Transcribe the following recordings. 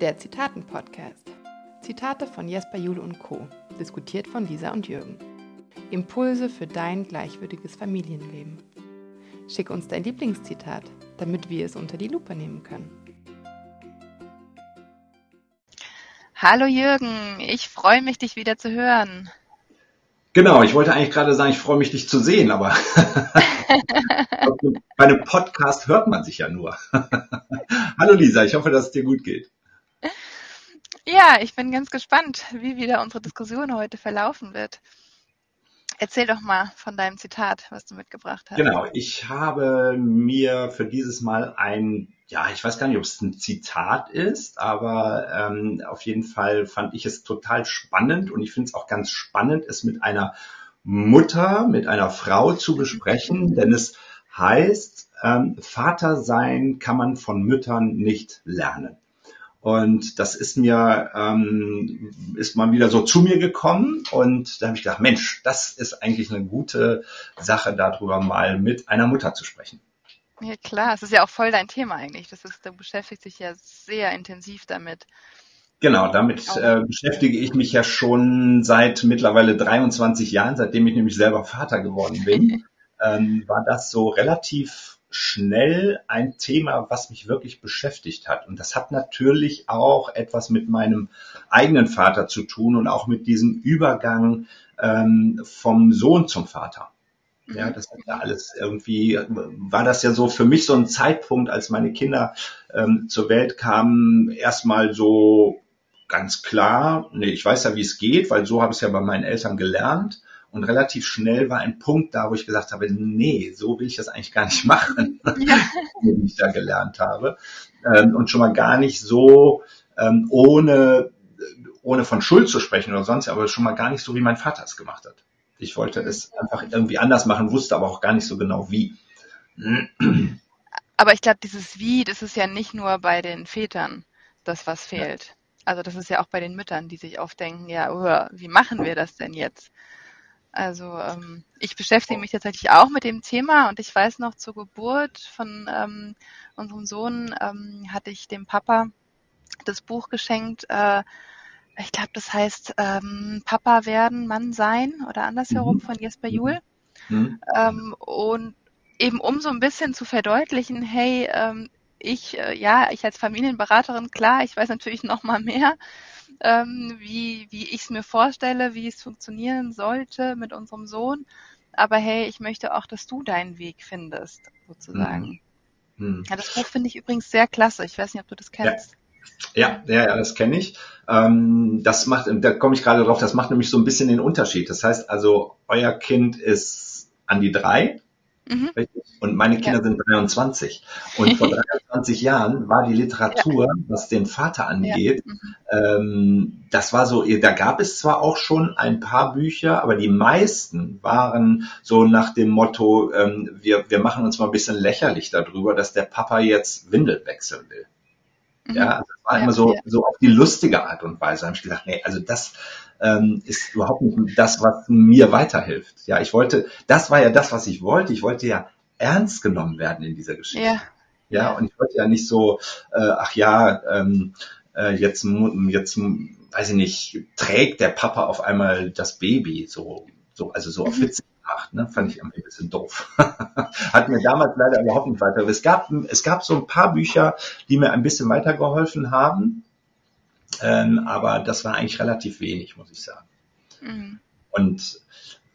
Der Zitaten-Podcast. Zitate von Jesper Juhl und Co. Diskutiert von Lisa und Jürgen. Impulse für dein gleichwürdiges Familienleben. Schick uns dein Lieblingszitat, damit wir es unter die Lupe nehmen können. Hallo Jürgen, ich freue mich, dich wieder zu hören. Genau, ich wollte eigentlich gerade sagen, ich freue mich, dich zu sehen, aber bei einem Podcast hört man sich ja nur. Hallo Lisa, ich hoffe, dass es dir gut geht. Ja, ich bin ganz gespannt, wie wieder unsere Diskussion heute verlaufen wird. Erzähl doch mal von deinem Zitat, was du mitgebracht hast. Genau, ich habe mir für dieses Mal ein, ja, ich weiß gar nicht, ob es ein Zitat ist, aber ähm, auf jeden Fall fand ich es total spannend und ich finde es auch ganz spannend, es mit einer Mutter, mit einer Frau zu besprechen, denn es heißt, ähm, Vater sein kann man von Müttern nicht lernen. Und das ist mir, ähm, ist mal wieder so zu mir gekommen und da habe ich gedacht, Mensch, das ist eigentlich eine gute Sache, darüber mal mit einer Mutter zu sprechen. Ja klar, es ist ja auch voll dein Thema eigentlich. Das ist, du beschäftigst dich ja sehr intensiv damit. Genau, damit äh, beschäftige ich mich ja schon seit mittlerweile 23 Jahren, seitdem ich nämlich selber Vater geworden bin. ähm, war das so relativ schnell ein Thema, was mich wirklich beschäftigt hat. Und das hat natürlich auch etwas mit meinem eigenen Vater zu tun und auch mit diesem Übergang ähm, vom Sohn zum Vater. Ja, mhm. das hat ja alles irgendwie, war das ja so für mich so ein Zeitpunkt, als meine Kinder ähm, zur Welt kamen, erstmal so ganz klar, nee, ich weiß ja, wie es geht, weil so habe ich es ja bei meinen Eltern gelernt. Und relativ schnell war ein Punkt da, wo ich gesagt habe, nee, so will ich das eigentlich gar nicht machen, ja. wie ich da gelernt habe. Ähm, und schon mal gar nicht so, ähm, ohne, ohne von Schuld zu sprechen oder sonst, aber schon mal gar nicht so, wie mein Vater es gemacht hat. Ich wollte es einfach irgendwie anders machen, wusste aber auch gar nicht so genau wie. Aber ich glaube, dieses Wie, das ist ja nicht nur bei den Vätern das, was fehlt. Also das ist ja auch bei den Müttern, die sich oft denken, ja, wie machen wir das denn jetzt? Also ähm, ich beschäftige mich tatsächlich auch mit dem Thema und ich weiß noch zur Geburt von ähm, unserem Sohn ähm, hatte ich dem Papa das Buch geschenkt. Äh, ich glaube, das heißt ähm, Papa werden, Mann sein oder andersherum mhm. von Jesper Juhl. Mhm. Ähm, und eben um so ein bisschen zu verdeutlichen, hey, ähm, ich, äh, ja, ich als Familienberaterin, klar, ich weiß natürlich noch mal mehr, ähm, wie, wie ich es mir vorstelle, wie es funktionieren sollte mit unserem Sohn. Aber hey, ich möchte auch, dass du deinen Weg findest, sozusagen. Mhm. Mhm. Ja, das Buch finde ich übrigens sehr klasse. Ich weiß nicht, ob du das kennst. Ja. Ja, ja, das kenne ich. Ähm, das macht, da komme ich gerade drauf, das macht nämlich so ein bisschen den Unterschied. Das heißt also, euer Kind ist an die drei Mhm. Und meine Kinder ja. sind 23. Und vor 23 Jahren war die Literatur, ja. was den Vater angeht, ja. mhm. ähm, das war so, da gab es zwar auch schon ein paar Bücher, aber die meisten waren so nach dem Motto, ähm, wir, wir machen uns mal ein bisschen lächerlich darüber, dass der Papa jetzt Windel wechseln will. Mhm. Ja, also das war immer so, so auf die lustige Art und Weise. Da habe ich gedacht, nee, also das, ähm, ist überhaupt nicht das, was mir weiterhilft. Ja, ich wollte, das war ja das, was ich wollte. Ich wollte ja ernst genommen werden in dieser Geschichte. Ja, ja und ich wollte ja nicht so, äh, ach ja, ähm, äh, jetzt, jetzt, weiß ich nicht, trägt der Papa auf einmal das Baby, so, so, also so mhm. auf Witze gemacht, ne? Fand ich irgendwie ein bisschen doof. Hat mir damals leider überhaupt nicht weiter. Es gab, es gab so ein paar Bücher, die mir ein bisschen weitergeholfen haben. Ähm, aber das war eigentlich relativ wenig, muss ich sagen. Mhm. Und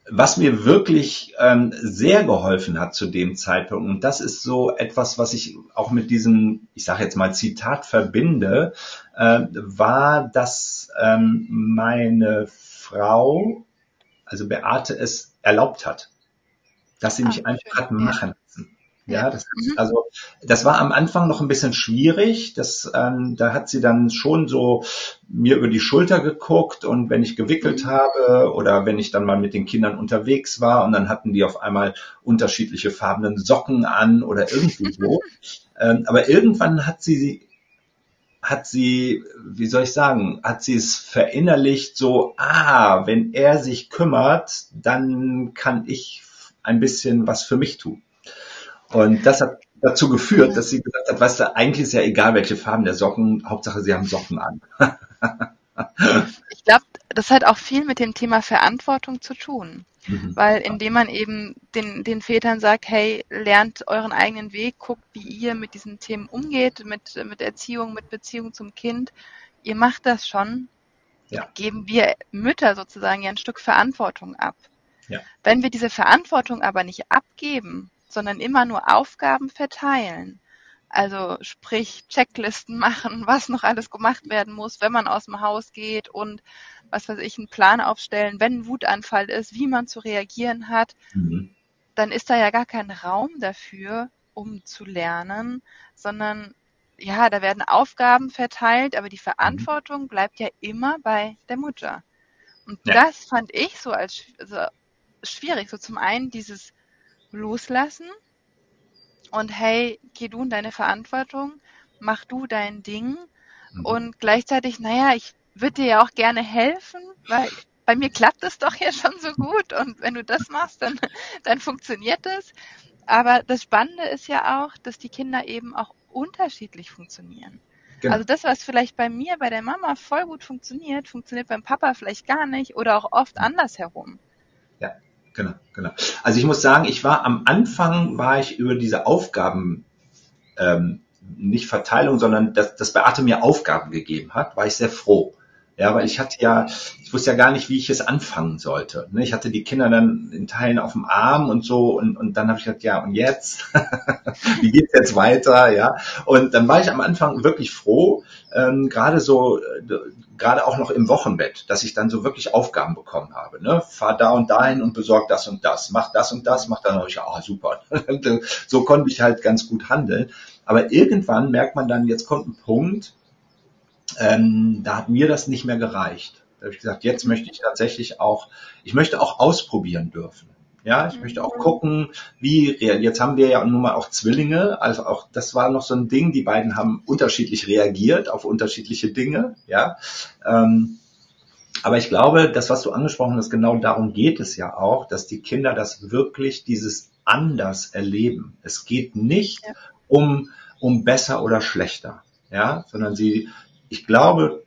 was mir wirklich ähm, sehr geholfen hat zu dem Zeitpunkt, und das ist so etwas, was ich auch mit diesem, ich sage jetzt mal Zitat verbinde, äh, war, dass ähm, meine Frau, also Beate, es erlaubt hat, dass sie mich ah, einfach hat machen ja, das, mhm. also das war am Anfang noch ein bisschen schwierig. Das, ähm, da hat sie dann schon so mir über die Schulter geguckt und wenn ich gewickelt mhm. habe oder wenn ich dann mal mit den Kindern unterwegs war und dann hatten die auf einmal unterschiedliche farbenen Socken an oder irgendwie so. ähm, aber irgendwann hat sie hat sie, wie soll ich sagen, hat sie es verinnerlicht so, ah, wenn er sich kümmert, dann kann ich ein bisschen was für mich tun. Und das hat dazu geführt, dass sie gesagt hat, weißt du, eigentlich ist ja egal, welche Farben der Socken, Hauptsache sie haben Socken an. ich glaube, das hat auch viel mit dem Thema Verantwortung zu tun. Mhm. Weil indem man eben den, den Vätern sagt, hey, lernt euren eigenen Weg, guckt, wie ihr mit diesen Themen umgeht, mit, mit Erziehung, mit Beziehung zum Kind, ihr macht das schon, ja. geben wir Mütter sozusagen ja ein Stück Verantwortung ab. Ja. Wenn wir diese Verantwortung aber nicht abgeben, sondern immer nur Aufgaben verteilen, also sprich Checklisten machen, was noch alles gemacht werden muss, wenn man aus dem Haus geht und was weiß ich, einen Plan aufstellen, wenn ein Wutanfall ist, wie man zu reagieren hat, mhm. dann ist da ja gar kein Raum dafür, um zu lernen, sondern ja, da werden Aufgaben verteilt, aber die. Verantwortung bleibt ja immer bei der Mutter. Und ja. das fand ich so als also schwierig. So zum einen dieses Loslassen, und hey, geh du in deine Verantwortung, mach du dein Ding mhm. und gleichzeitig, naja, ich würde dir ja auch gerne helfen, weil bei mir klappt es doch ja schon so gut und wenn du das machst, dann, dann funktioniert es. Aber das Spannende ist ja auch, dass die Kinder eben auch unterschiedlich funktionieren. Genau. Also das, was vielleicht bei mir, bei der Mama voll gut funktioniert, funktioniert beim Papa vielleicht gar nicht oder auch oft andersherum. Ja, genau, genau. Also ich muss sagen, ich war am Anfang, war ich über diese Aufgaben, ähm, nicht Verteilung, sondern dass, dass Beate mir Aufgaben gegeben hat, war ich sehr froh. Ja, weil ich hatte ja, ich wusste ja gar nicht, wie ich es anfangen sollte. Ne? Ich hatte die Kinder dann in Teilen auf dem Arm und so und, und dann habe ich gesagt, ja, und jetzt? wie geht's jetzt weiter? Ja. Und dann war ich am Anfang wirklich froh, ähm, gerade so, äh, gerade auch noch im Wochenbett, dass ich dann so wirklich Aufgaben bekommen habe. Ne? Fahr da und dahin und besorg das und das, mach das und das, mach dann euch, ah, super. so konnte ich halt ganz gut handeln. Aber irgendwann merkt man dann, jetzt kommt ein Punkt, ähm, da hat mir das nicht mehr gereicht. Da habe ich gesagt, jetzt möchte ich tatsächlich auch, ich möchte auch ausprobieren dürfen. Ja, ich möchte auch mhm. gucken, wie, jetzt haben wir ja nun mal auch Zwillinge, also auch, das war noch so ein Ding, die beiden haben unterschiedlich reagiert auf unterschiedliche Dinge, ja. Ähm, aber ich glaube, das, was du angesprochen hast, genau darum geht es ja auch, dass die Kinder das wirklich dieses anders erleben. Es geht nicht ja. um, um besser oder schlechter, ja, sondern sie, ich glaube,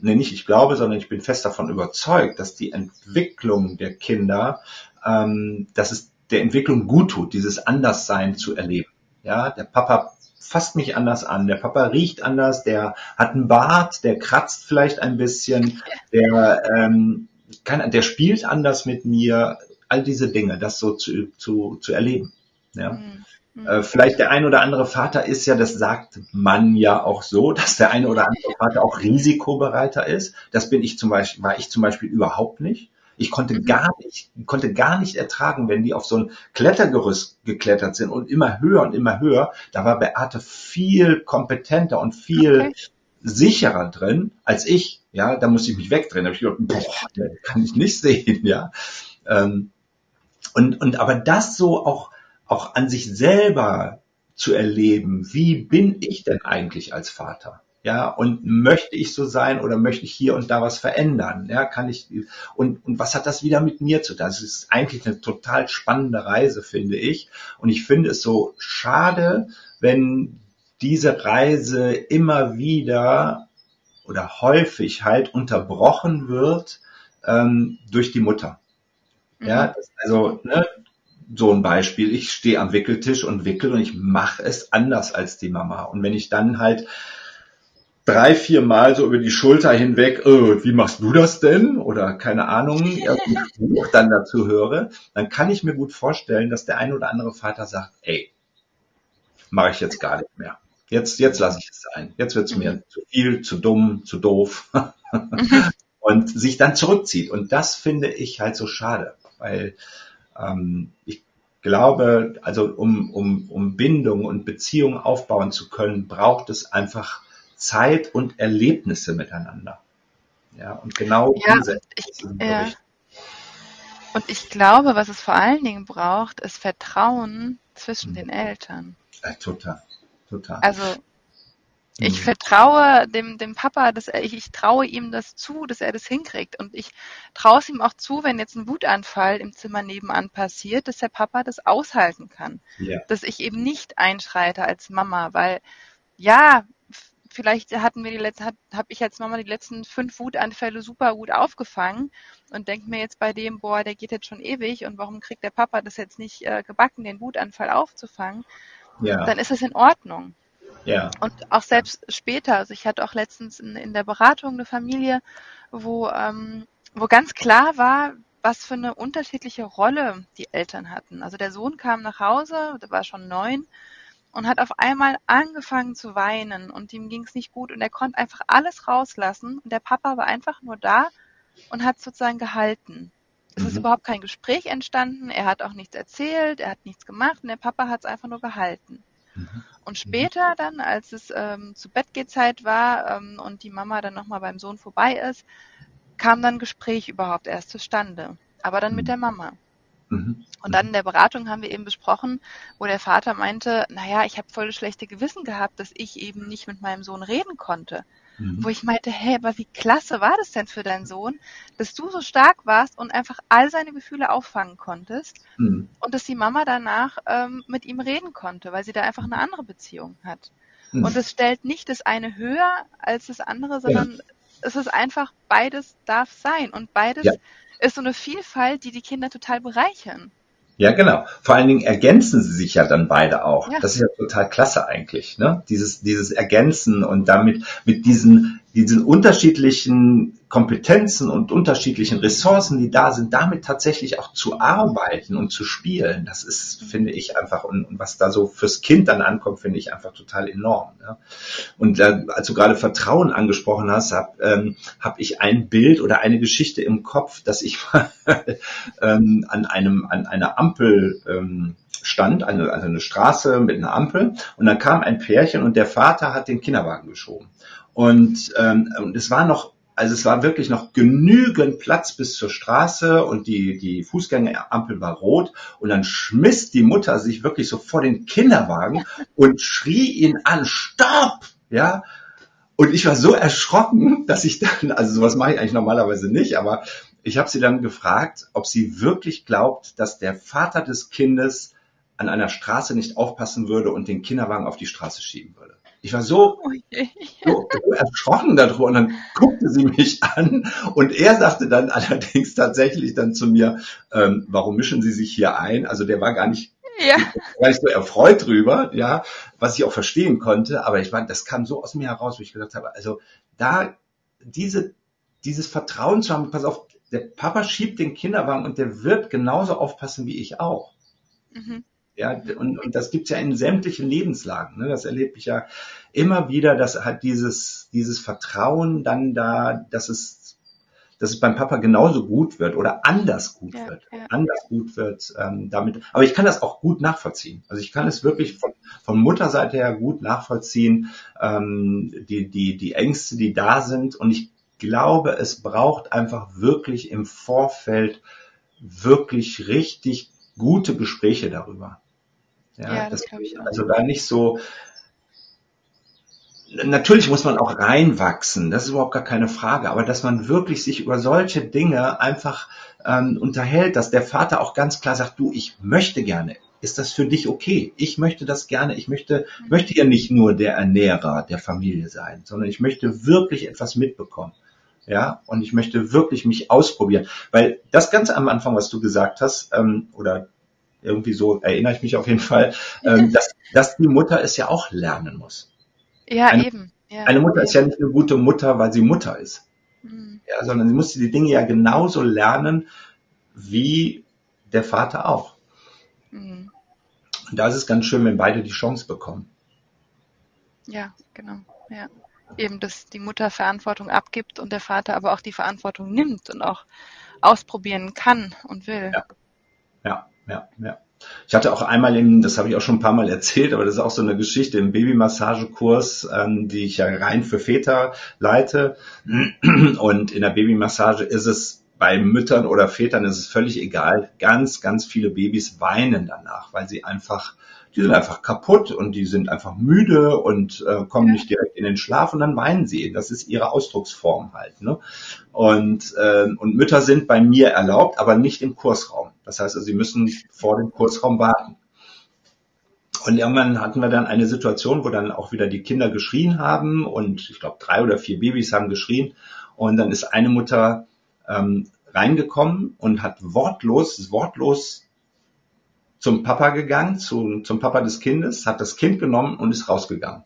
nee, nicht ich glaube, sondern ich bin fest davon überzeugt, dass die Entwicklung der Kinder, ähm, dass es der Entwicklung gut tut, dieses Anderssein zu erleben. Ja, der Papa fasst mich anders an, der Papa riecht anders, der hat einen Bart, der kratzt vielleicht ein bisschen, der, ähm, kann, der spielt anders mit mir, all diese Dinge, das so zu, zu, zu erleben. Ja. Mhm. Äh, vielleicht der ein oder andere Vater ist ja, das sagt man ja auch so, dass der eine oder andere Vater auch risikobereiter ist. Das bin ich zum Beispiel, war ich zum Beispiel überhaupt nicht. Ich konnte mhm. gar nicht, konnte gar nicht ertragen, wenn die auf so ein Klettergerüst geklettert sind und immer höher und immer höher. Da war Beate viel kompetenter und viel okay. sicherer drin als ich. Ja, da musste ich mich wegdrehen. Da habe ich gedacht, boah, kann ich nicht sehen, ja. Ähm, und, und aber das so auch auch an sich selber zu erleben, wie bin ich denn eigentlich als Vater? Ja, und möchte ich so sein oder möchte ich hier und da was verändern? Ja, kann ich, und, und was hat das wieder mit mir zu tun? Das ist eigentlich eine total spannende Reise, finde ich. Und ich finde es so schade, wenn diese Reise immer wieder oder häufig halt unterbrochen wird ähm, durch die Mutter. Ja, mhm. also ne, so ein Beispiel, ich stehe am Wickeltisch und wickel und ich mache es anders als die Mama. Und wenn ich dann halt drei, vier Mal so über die Schulter hinweg, oh, wie machst du das denn? Oder keine Ahnung, Spruch dann dazu höre, dann kann ich mir gut vorstellen, dass der ein oder andere Vater sagt, ey, mache ich jetzt gar nicht mehr. Jetzt, jetzt lasse ich es sein. Jetzt wird es mir mhm. zu viel, zu dumm, zu doof. und sich dann zurückzieht. Und das finde ich halt so schade, weil ähm, ich glaube, also um, um, um Bindung und Beziehung aufbauen zu können, braucht es einfach Zeit und Erlebnisse miteinander. Ja, und genau ja, diese. Ich, ja. Und ich glaube, was es vor allen Dingen braucht, ist Vertrauen zwischen mhm. den Eltern. Ja, total, total. Also Ich mhm. vertraue dem, dem Papa, dass er, ich, ich traue ihm das zu, dass er das hinkriegt. Und ich traue es ihm auch zu, wenn jetzt ein Wutanfall im Zimmer nebenan passiert, dass der Papa das aushalten kann. Ja. Dass ich eben nicht einschreite als Mama, weil ja, vielleicht hatten wir die letzten, habe ich als Mama die letzten fünf Wutanfälle super gut aufgefangen und denke mir jetzt bei dem, boah, der geht jetzt schon ewig und warum kriegt der Papa das jetzt nicht äh, gebacken, den Wutanfall aufzufangen? Ja. Dann ist es in Ordnung. Ja. Und auch selbst später, also ich hatte auch letztens in, in der Beratung eine Familie, wo, ähm, wo ganz klar war, was für eine unterschiedliche Rolle die Eltern hatten. Also der Sohn kam nach Hause, der war schon neun und hat auf einmal angefangen zu weinen und ihm ging es nicht gut und er konnte einfach alles rauslassen und der Papa war einfach nur da und hat sozusagen gehalten. Es mhm. ist überhaupt kein Gespräch entstanden, er hat auch nichts erzählt, er hat nichts gemacht und der Papa hat es einfach nur gehalten. Mhm. Und später dann, als es ähm, zu Bettgehzeit war ähm, und die Mama dann nochmal beim Sohn vorbei ist, kam dann Gespräch überhaupt erst zustande. Aber dann mit mhm. der Mama. Mhm. Und dann in der Beratung haben wir eben besprochen, wo der Vater meinte, naja, ich habe voll schlechte Gewissen gehabt, dass ich eben nicht mit meinem Sohn reden konnte. Mhm. Wo ich meinte, hey, aber wie klasse war das denn für deinen Sohn, dass du so stark warst und einfach all seine Gefühle auffangen konntest mhm. und dass die Mama danach ähm, mit ihm reden konnte, weil sie da einfach eine andere Beziehung hat. Mhm. Und es stellt nicht das eine höher als das andere, sondern ja. es ist einfach, beides darf sein und beides ja. ist so eine Vielfalt, die die Kinder total bereichern. Ja, genau. Vor allen Dingen ergänzen sie sich ja dann beide auch. Ja. Das ist ja total klasse eigentlich, ne? Dieses, dieses Ergänzen und damit mit diesen, diesen unterschiedlichen Kompetenzen und unterschiedlichen Ressourcen, die da sind, damit tatsächlich auch zu arbeiten und zu spielen, das ist, finde ich einfach, und, und was da so fürs Kind dann ankommt, finde ich einfach total enorm. Ja. Und äh, als du gerade Vertrauen angesprochen hast, habe ähm, hab ich ein Bild oder eine Geschichte im Kopf, dass ich mal ähm, an einem an einer Ampel ähm, stand, eine, also eine Straße mit einer Ampel, und dann kam ein Pärchen und der Vater hat den Kinderwagen geschoben. Und, ähm, und es war noch also es war wirklich noch genügend Platz bis zur Straße und die, die Fußgängerampel war rot und dann schmiss die Mutter sich wirklich so vor den Kinderwagen und schrie ihn an, stopp! Ja, und ich war so erschrocken, dass ich dann, also sowas mache ich eigentlich normalerweise nicht, aber ich habe sie dann gefragt, ob sie wirklich glaubt, dass der Vater des Kindes an einer Straße nicht aufpassen würde und den Kinderwagen auf die Straße schieben würde. Ich war so, so, so erschrocken darüber und dann guckte sie mich an und er sagte dann allerdings tatsächlich dann zu mir, ähm, warum mischen Sie sich hier ein? Also der war gar nicht, ja. gar nicht so erfreut drüber, ja, was ich auch verstehen konnte, aber ich war, das kam so aus mir heraus, wo ich gedacht habe, also da diese, dieses Vertrauen zu haben, pass auf, der Papa schiebt den Kinderwagen und der wird genauso aufpassen wie ich auch. Mhm. Ja, und, und das gibt's ja in sämtlichen Lebenslagen. Ne? Das erlebe ich ja immer wieder, dass halt dieses, dieses Vertrauen dann da, dass es, dass es beim Papa genauso gut wird oder anders gut ja, wird. Ja. Anders gut wird ähm, damit. Aber ich kann das auch gut nachvollziehen. Also ich kann es wirklich von, von Mutterseite her gut nachvollziehen, ähm, die, die, die Ängste, die da sind. Und ich glaube, es braucht einfach wirklich im Vorfeld wirklich richtig gute Gespräche darüber. Ja, ja das, das glaube ich auch. Also da nicht so, natürlich muss man auch reinwachsen, das ist überhaupt gar keine Frage, aber dass man wirklich sich über solche Dinge einfach ähm, unterhält, dass der Vater auch ganz klar sagt, du, ich möchte gerne. Ist das für dich okay? Ich möchte das gerne. Ich möchte, mhm. möchte ja nicht nur der Ernährer der Familie sein, sondern ich möchte wirklich etwas mitbekommen. Ja, und ich möchte wirklich mich ausprobieren. Weil das Ganze am Anfang, was du gesagt hast, ähm, oder irgendwie so erinnere ich mich auf jeden Fall, ähm, dass, dass die Mutter es ja auch lernen muss. Ja, eine, eben. Ja, eine Mutter eben. ist ja nicht eine gute Mutter, weil sie Mutter ist. Mhm. Ja, sondern sie muss die Dinge ja genauso lernen wie der Vater auch. Mhm. Und da ist es ganz schön, wenn beide die Chance bekommen. Ja, genau. Ja. Eben, dass die Mutter Verantwortung abgibt und der Vater aber auch die Verantwortung nimmt und auch ausprobieren kann und will. Ja, ja ja, ja. Ich hatte auch einmal im, das habe ich auch schon ein paar Mal erzählt, aber das ist auch so eine Geschichte im Babymassagekurs, ähm, die ich ja rein für Väter leite. Und in der Babymassage ist es bei Müttern oder Vätern ist es völlig egal. Ganz, ganz viele Babys weinen danach, weil sie einfach die sind einfach kaputt und die sind einfach müde und äh, kommen nicht direkt in den Schlaf und dann weinen sie. Das ist ihre Ausdrucksform halt. Ne? Und, äh, und Mütter sind bei mir erlaubt, aber nicht im Kursraum. Das heißt, also, sie müssen vor dem Kursraum warten. Und irgendwann hatten wir dann eine Situation, wo dann auch wieder die Kinder geschrien haben und ich glaube drei oder vier Babys haben geschrien und dann ist eine Mutter ähm, reingekommen und hat wortlos, wortlos zum Papa gegangen, zu, zum Papa des Kindes, hat das Kind genommen und ist rausgegangen.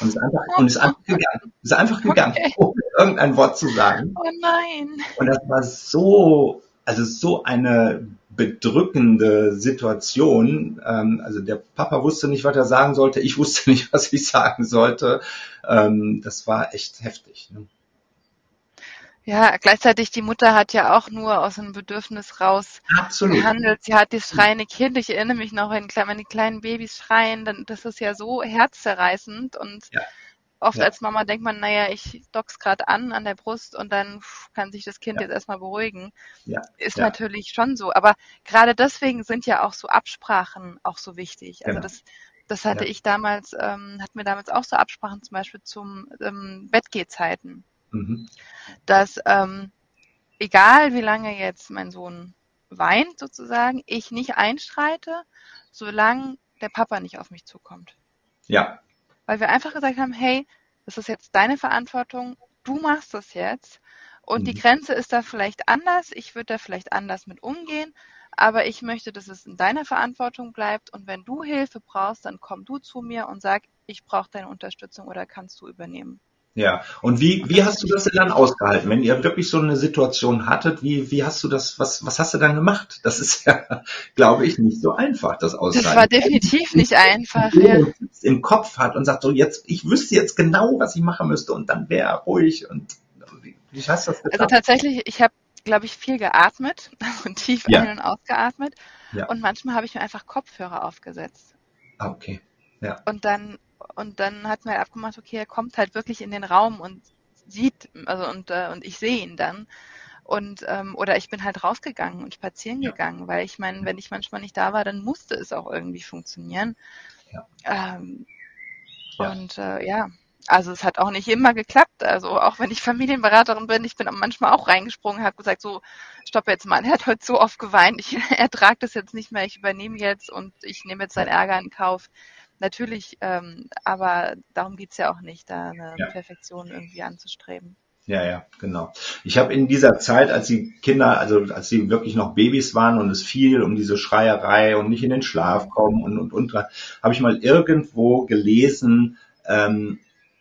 Und ist einfach, und ist einfach gegangen. Ist einfach gegangen, okay. ohne irgendein Wort zu sagen. Oh nein. Und das war so, also so eine bedrückende Situation. Ähm, also der Papa wusste nicht, was er sagen sollte. Ich wusste nicht, was ich sagen sollte. Ähm, das war echt heftig. Ne? Ja, gleichzeitig die Mutter hat ja auch nur aus einem Bedürfnis raus Absolut. gehandelt. Sie hat das schreiende Kind. Ich erinnere mich noch, wenn, wenn die kleinen Babys schreien, dann das ist ja so herzzerreißend und ja. oft ja. als Mama denkt man, naja, ich dock's gerade an an der Brust und dann kann sich das Kind ja. jetzt erstmal beruhigen. Ja. Ist natürlich schon so. Aber gerade deswegen sind ja auch so Absprachen auch so wichtig. Also genau. das das hatte ich damals, ähm, hatten wir damals auch so Absprachen zum Beispiel zum ähm, Bettgehzeiten. Mhm. Dass ähm, egal wie lange jetzt mein Sohn weint sozusagen, ich nicht einstreite, solange der Papa nicht auf mich zukommt. Ja. Weil wir einfach gesagt haben, hey, das ist jetzt deine Verantwortung, du machst das jetzt. Und mhm. die Grenze ist da vielleicht anders, ich würde da vielleicht anders mit umgehen, aber ich möchte, dass es in deiner Verantwortung bleibt und wenn du Hilfe brauchst, dann komm du zu mir und sag, ich brauche deine Unterstützung oder kannst du übernehmen. Ja, und wie, wie hast du das denn dann ausgehalten? Wenn ihr wirklich so eine Situation hattet, wie, wie hast du das, was, was hast du dann gemacht? Das ist ja, glaube ich, nicht so einfach, das auszuhalten. Das war definitiv nicht einfach, ja. Im Kopf hat und sagt so, jetzt, ich wüsste jetzt genau, was ich machen müsste und dann wäre ruhig und wie, hast du das getan? Also tatsächlich, ich habe, glaube ich, viel geatmet, also tief ja. ein- und ausgeatmet ja. und manchmal habe ich mir einfach Kopfhörer aufgesetzt. Ah, okay. Ja. Und dann und dann hat man halt abgemacht, okay, er kommt halt wirklich in den Raum und sieht, also und, äh, und ich sehe ihn dann. Und ähm, oder ich bin halt rausgegangen und spazieren ja. gegangen, weil ich meine, wenn ich manchmal nicht da war, dann musste es auch irgendwie funktionieren. Ja. Ähm, ja. Und äh, ja, also es hat auch nicht immer geklappt. Also auch wenn ich Familienberaterin bin, ich bin manchmal auch reingesprungen, habe gesagt, so, stopp jetzt mal, er hat heute so oft geweint, ich ertrage das jetzt nicht mehr, ich übernehme jetzt und ich nehme jetzt seinen Ärger in Kauf. Natürlich, ähm, aber darum geht's ja auch nicht, da eine ja. Perfektion irgendwie anzustreben. Ja, ja, genau. Ich habe in dieser Zeit, als die Kinder, also als sie wirklich noch Babys waren und es fiel um diese Schreierei und nicht in den Schlaf kommen und und und, habe ich mal irgendwo gelesen, ähm,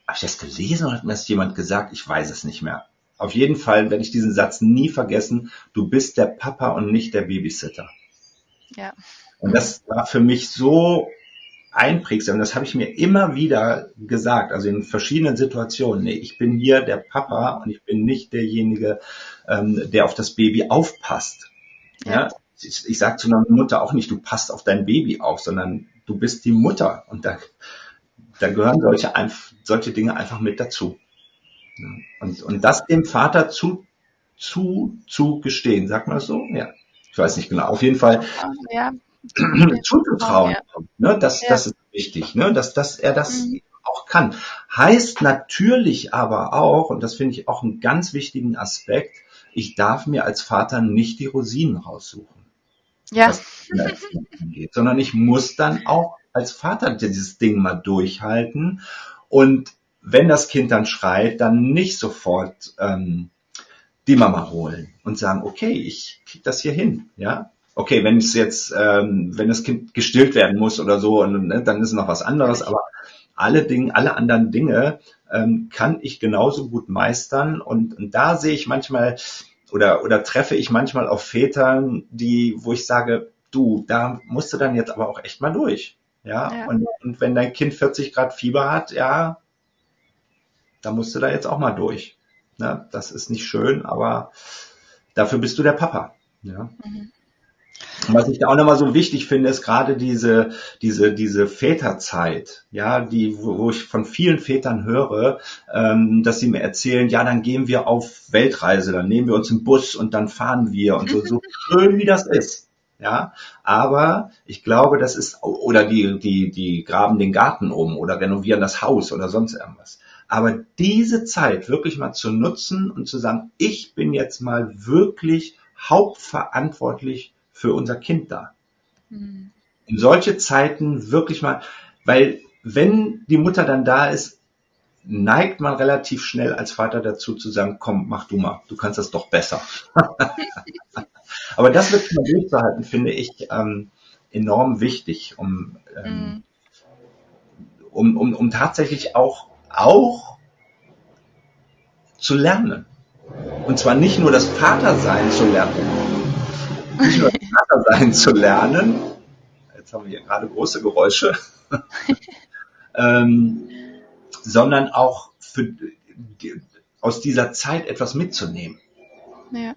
habe ich das gelesen oder hat mir das jemand gesagt? Ich weiß es nicht mehr. Auf jeden Fall werde ich diesen Satz nie vergessen. Du bist der Papa und nicht der Babysitter. Ja. Und das war für mich so einprägsam. Das habe ich mir immer wieder gesagt, also in verschiedenen Situationen. Nee, ich bin hier der Papa und ich bin nicht derjenige, ähm, der auf das Baby aufpasst. Ja. ja? Ich, ich sage zu einer Mutter auch nicht, du passt auf dein Baby auf, sondern du bist die Mutter und da, da gehören solche, solche Dinge einfach mit dazu. Und, und das dem Vater zu, zu, zu gestehen, sagt man das so? Ja. Ich weiß nicht genau. Auf jeden Fall. Ja, zuzutrauen. Ja. Ne? Das, ja. das ist wichtig, ne? dass, dass er das mhm. auch kann. Heißt natürlich aber auch, und das finde ich auch einen ganz wichtigen Aspekt, ich darf mir als Vater nicht die Rosinen raussuchen. Ja. Angeht, sondern ich muss dann auch als Vater dieses Ding mal durchhalten und wenn das Kind dann schreit, dann nicht sofort ähm, die Mama holen und sagen, okay, ich krieg das hier hin, ja, okay, wenn es jetzt, ähm, wenn das Kind gestillt werden muss oder so, und, ne, dann ist es noch was anderes, aber alle Dinge, alle anderen Dinge ähm, kann ich genauso gut meistern und, und da sehe ich manchmal oder oder treffe ich manchmal auf Vätern, die, wo ich sage, du, da musst du dann jetzt aber auch echt mal durch. Ja, ja. Und, und wenn dein Kind 40 Grad Fieber hat, ja, da musst du da jetzt auch mal durch. Ne? Das ist nicht schön, aber dafür bist du der Papa. Ja. Mhm. Was ich da auch nochmal so wichtig finde, ist gerade diese, diese, diese Väterzeit, ja, die, wo, wo ich von vielen Vätern höre, ähm, dass sie mir erzählen, ja, dann gehen wir auf Weltreise, dann nehmen wir uns einen Bus und dann fahren wir und so, so schön wie das ist. Ja, aber ich glaube, das ist, oder die, die, die graben den Garten um oder renovieren das Haus oder sonst irgendwas. Aber diese Zeit wirklich mal zu nutzen und zu sagen, ich bin jetzt mal wirklich hauptverantwortlich für unser Kind da. Mhm. In solche Zeiten wirklich mal, weil wenn die Mutter dann da ist, neigt man relativ schnell als Vater dazu zu sagen, komm, mach du mal, du kannst das doch besser. Aber das wirklich mal durchzuhalten, finde ich ähm, enorm wichtig, um, ähm, mhm. um, um, um tatsächlich auch, auch zu lernen. Und zwar nicht nur das Vatersein zu lernen, nicht nur das Vatersein zu lernen, jetzt haben wir hier gerade große Geräusche, ähm, sondern auch für, die, aus dieser Zeit etwas mitzunehmen. Ja.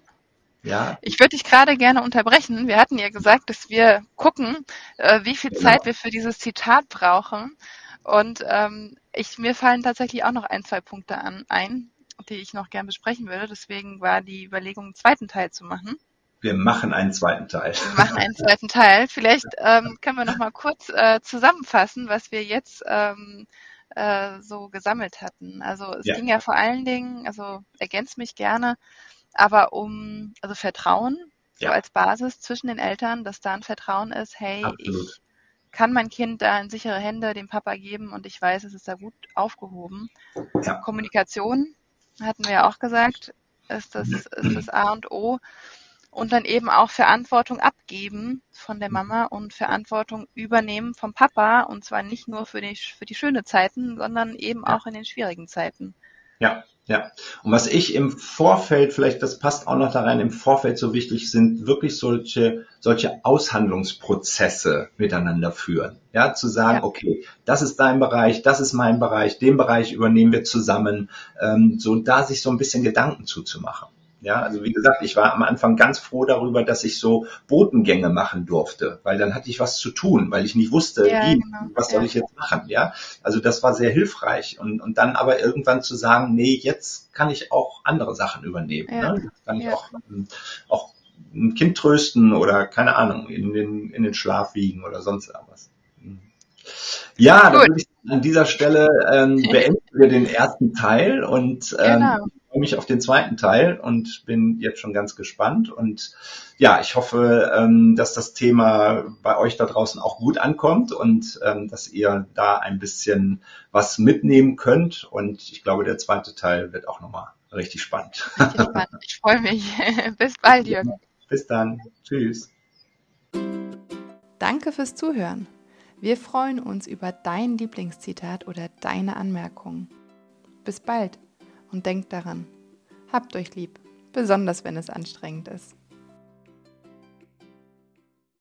Ja. Ich würde dich gerade gerne unterbrechen. Wir hatten ja gesagt, dass wir gucken, äh, wie viel genau. Zeit wir für dieses Zitat brauchen. Und ähm, ich, mir fallen tatsächlich auch noch ein, zwei Punkte an, ein, die ich noch gern besprechen würde. Deswegen war die Überlegung, einen zweiten Teil zu machen. Wir machen einen zweiten Teil. Wir machen einen zweiten Teil. Vielleicht ähm, können wir noch mal kurz äh, zusammenfassen, was wir jetzt ähm, äh, so gesammelt hatten. Also es ja. ging ja vor allen Dingen, also ergänzt mich gerne, aber um, also Vertrauen, ja. so als Basis zwischen den Eltern, dass da ein Vertrauen ist, hey, Absolut. ich kann mein Kind da in sichere Hände dem Papa geben und ich weiß, es ist da gut aufgehoben. Ja. Kommunikation, hatten wir ja auch gesagt, ist das, ist das A und O. Und dann eben auch Verantwortung abgeben von der Mama und Verantwortung übernehmen vom Papa und zwar nicht nur für die, für die schönen Zeiten, sondern eben auch in den schwierigen Zeiten. Ja, ja. Und was ich im Vorfeld, vielleicht das passt auch noch da rein, im Vorfeld so wichtig sind, wirklich solche, solche Aushandlungsprozesse miteinander führen. Ja, zu sagen, ja. okay, das ist dein Bereich, das ist mein Bereich, den Bereich übernehmen wir zusammen, ähm, so da sich so ein bisschen Gedanken zuzumachen. Ja, also wie gesagt, ich war am Anfang ganz froh darüber, dass ich so Botengänge machen durfte, weil dann hatte ich was zu tun, weil ich nicht wusste, ja, wie, genau. was soll ja. ich jetzt machen, ja. Also das war sehr hilfreich und, und dann aber irgendwann zu sagen, nee, jetzt kann ich auch andere Sachen übernehmen. Ja. Ne? Jetzt kann ich auch, ähm, auch ein Kind trösten oder keine Ahnung, in den, in den Schlaf wiegen oder sonst irgendwas. Hm. Ja, dann würde ich an dieser Stelle ähm, beenden wir den ersten Teil und ähm, genau mich auf den zweiten Teil und bin jetzt schon ganz gespannt. Und ja, ich hoffe, ähm, dass das Thema bei euch da draußen auch gut ankommt und ähm, dass ihr da ein bisschen was mitnehmen könnt. Und ich glaube, der zweite Teil wird auch nochmal richtig spannend. Richtig spannend. Ich freue mich. Bis bald, Jürgen. Bis dann. Tschüss. Danke fürs Zuhören. Wir freuen uns über dein Lieblingszitat oder deine Anmerkungen. Bis bald und denkt daran, habt euch lieb, besonders wenn es anstrengend ist.